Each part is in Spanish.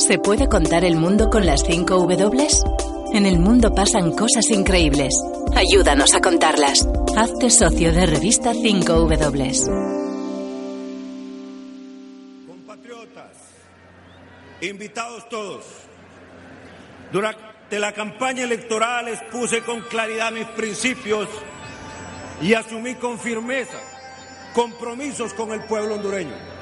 ¿Se puede contar el mundo con las 5 W? En el mundo pasan cosas increíbles. Ayúdanos a contarlas. Hazte socio de revista 5W. Compatriotas, invitados todos, durante la campaña electoral expuse con claridad mis principios y asumí con firmeza compromisos con el pueblo hondureño.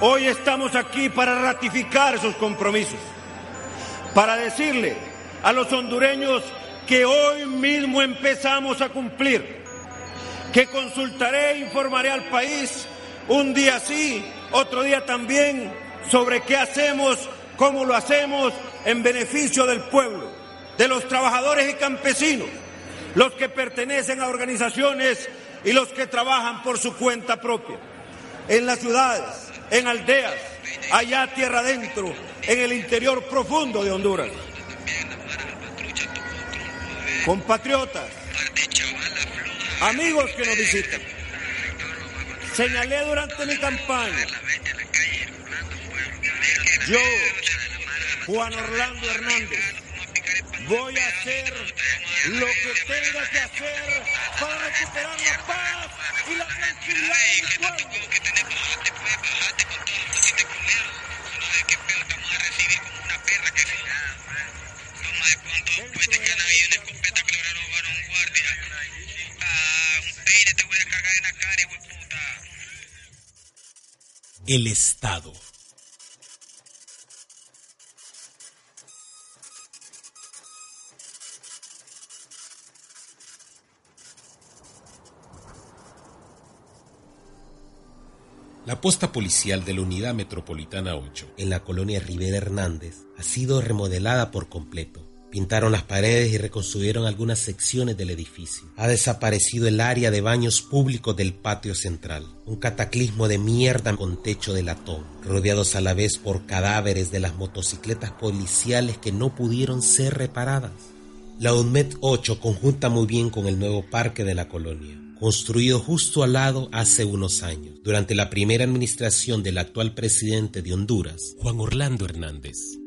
Hoy estamos aquí para ratificar esos compromisos, para decirle a los hondureños que hoy mismo empezamos a cumplir, que consultaré e informaré al país un día sí, otro día también, sobre qué hacemos, cómo lo hacemos en beneficio del pueblo, de los trabajadores y campesinos, los que pertenecen a organizaciones y los que trabajan por su cuenta propia, en las ciudades, en aldeas, allá tierra adentro, en el interior profundo de Honduras. Compatriotas, amigos que nos visitan, señalé durante mi campaña, yo, Juan Orlando Hernández, voy a hacer lo que tenga que hacer para recuperar la paz y la tranquilidad de mi pueblo. El Estado. La posta policial de la Unidad Metropolitana 8 en la colonia Rivera Hernández ha sido remodelada por completo. Pintaron las paredes y reconstruyeron algunas secciones del edificio. Ha desaparecido el área de baños públicos del patio central. Un cataclismo de mierda con techo de latón, rodeados a la vez por cadáveres de las motocicletas policiales que no pudieron ser reparadas. La UNMED 8 conjunta muy bien con el nuevo parque de la colonia, construido justo al lado hace unos años, durante la primera administración del actual presidente de Honduras, Juan Orlando Hernández.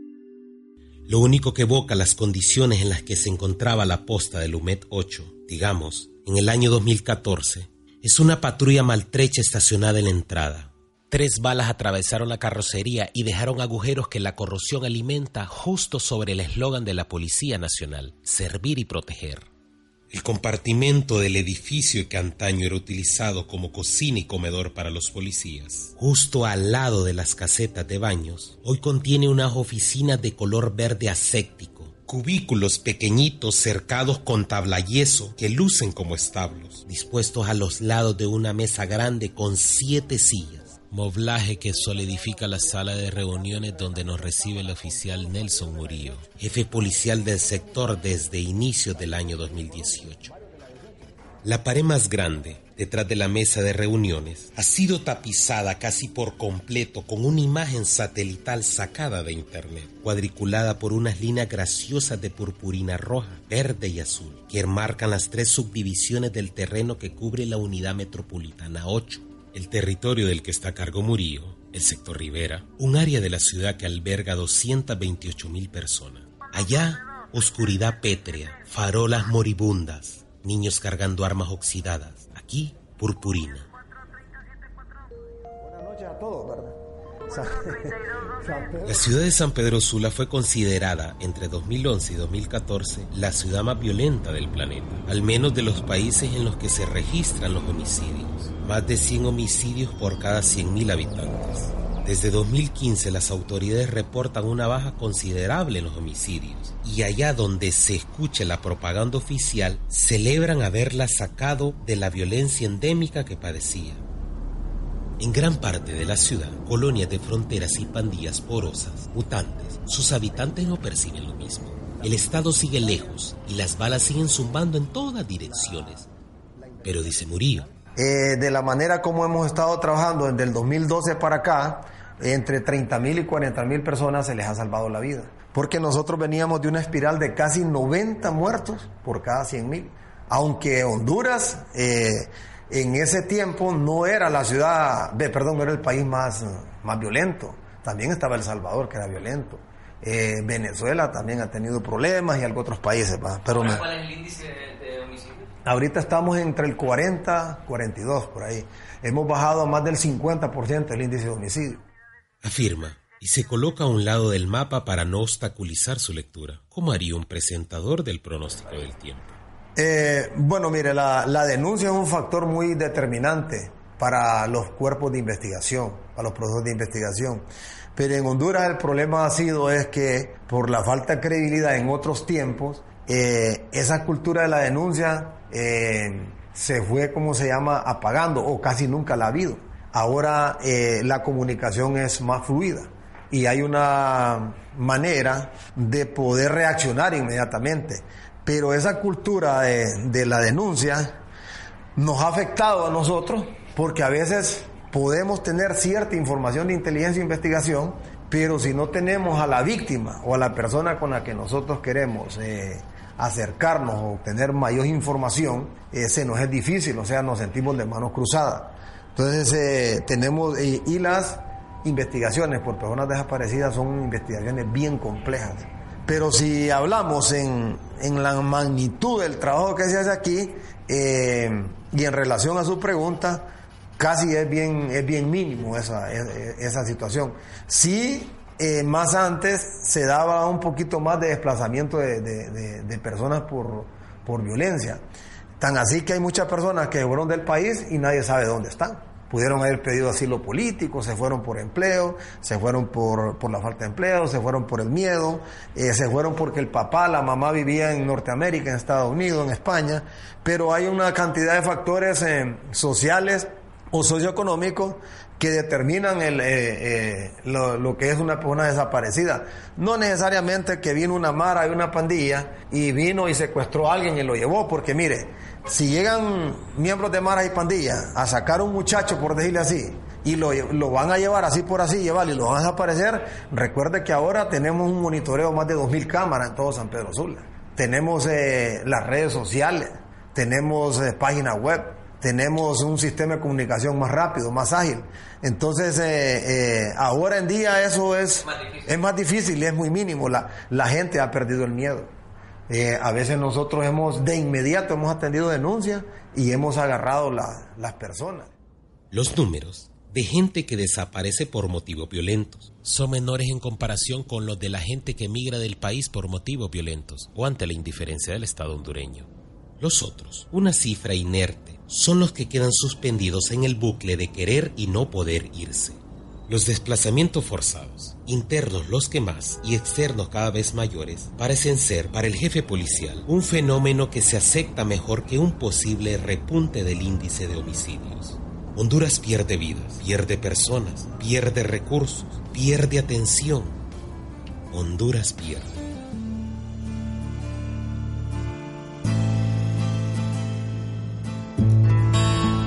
Lo único que evoca las condiciones en las que se encontraba la posta del UMED 8, digamos, en el año 2014, es una patrulla maltrecha estacionada en la entrada. Tres balas atravesaron la carrocería y dejaron agujeros que la corrosión alimenta justo sobre el eslogan de la Policía Nacional, servir y proteger. El compartimento del edificio que antaño era utilizado como cocina y comedor para los policías, justo al lado de las casetas de baños, hoy contiene unas oficinas de color verde aséptico, cubículos pequeñitos cercados con tabla yeso que lucen como establos, dispuestos a los lados de una mesa grande con siete sillas. Moblaje que solidifica la sala de reuniones donde nos recibe el oficial Nelson Murillo, jefe policial del sector desde inicios del año 2018. La pared más grande, detrás de la mesa de reuniones, ha sido tapizada casi por completo con una imagen satelital sacada de internet, cuadriculada por unas líneas graciosas de purpurina roja, verde y azul, que enmarcan las tres subdivisiones del terreno que cubre la unidad metropolitana 8 el territorio del que está a cargo Murillo, el sector Rivera, un área de la ciudad que alberga 228 mil personas. Allá, oscuridad pétrea, farolas moribundas, niños cargando armas oxidadas. Aquí, purpurina. Buenas noches a todos, ¿verdad? La ciudad de San Pedro Sula fue considerada entre 2011 y 2014 la ciudad más violenta del planeta, al menos de los países en los que se registran los homicidios. Más de 100 homicidios por cada 100.000 habitantes. Desde 2015 las autoridades reportan una baja considerable en los homicidios y allá donde se escuche la propaganda oficial celebran haberla sacado de la violencia endémica que padecía. En gran parte de la ciudad, colonias de fronteras y pandillas porosas, mutantes, sus habitantes no perciben lo mismo. El Estado sigue lejos y las balas siguen zumbando en todas direcciones. Pero dice Murillo. Eh, de la manera como hemos estado trabajando desde el 2012 para acá, entre 30 mil y 40 mil personas se les ha salvado la vida. Porque nosotros veníamos de una espiral de casi 90 muertos por cada 100 mil. Aunque Honduras eh, en ese tiempo no era la ciudad, perdón, no era el país más, más violento. También estaba El Salvador, que era violento. Eh, Venezuela también ha tenido problemas y algo otros países. Pero ¿Cuál es el índice de, homicidio? Ahorita estamos entre el 40, 42 por ahí. Hemos bajado a más del 50% el índice de homicidio. Afirma y se coloca a un lado del mapa para no obstaculizar su lectura. ¿Cómo haría un presentador del pronóstico del tiempo? Eh, bueno, mire, la, denuncia es un factor muy determinante para los cuerpos de investigación, para los procesos de investigación. Pero en Honduras el problema ha sido es que por la falta de credibilidad en otros tiempos, eh, esa cultura de la denuncia eh, se fue, como se llama, apagando o casi nunca la ha habido. Ahora eh, la comunicación es más fluida y hay una manera de poder reaccionar inmediatamente. Pero esa cultura de la denuncia nos ha afectado a nosotros porque a veces podemos tener cierta información de inteligencia e investigación, pero si no tenemos a la víctima o a la persona con la que nosotros queremos eh, acercarnos o obtener mayor información, ese nos es difícil, o sea, nos sentimos de manos cruzadas. Entonces, eh, tenemos, y las investigaciones por personas desaparecidas son investigaciones bien complejas. Pero si hablamos en, en la magnitud del trabajo que se hace aquí eh, y en relación a su pregunta, casi es bien, es bien mínimo esa, esa situación. Sí, eh, más antes se daba un poquito más de desplazamiento de, de, personas por, por violencia. Tan así que hay muchas personas que fueron del país y nadie sabe dónde están. Pudieron haber pedido asilo político, se fueron por empleo, se fueron por, por la falta de empleo, se fueron por el miedo, eh, se fueron porque el papá, la mamá vivía en Norteamérica, en Estados Unidos, en España, pero hay una cantidad de factores eh, sociales o socioeconómicos que determinan el, eh, eh, lo, que es una persona desaparecida. No necesariamente que vino una mara y una pandilla y vino y secuestró a alguien y lo llevó, porque mire, si llegan miembros de mara y pandilla a sacar a un muchacho, por decirle así, y lo, lo, van a llevar así por así, llevarlo y lo van a desaparecer, recuerde que ahora tenemos un monitoreo más de 2.000 cámaras en todo San Pedro Sula. Tenemos eh, las redes sociales, tenemos páginas web, tenemos un sistema de comunicación más rápido, más ágil. Entonces, eh, eh, ahora en día eso es, es más difícil y es muy mínimo. La, la gente ha perdido el miedo. Eh, a veces nosotros hemos, de inmediato, hemos atendido denuncias y hemos agarrado las personas. Los números de gente que desaparece por motivos violentos son menores en comparación con los de la gente que migra del país por motivos violentos o ante la indiferencia del Estado hondureño. Los otros, una cifra inerte son los que quedan suspendidos en el bucle de querer y no poder irse. Los desplazamientos forzados, internos los que más y externos cada vez mayores, parecen ser para el jefe policial un fenómeno que se acepta mejor que un posible repunte del índice de homicidios. Honduras pierde vidas, pierde personas, pierde recursos, pierde atención. Honduras pierde.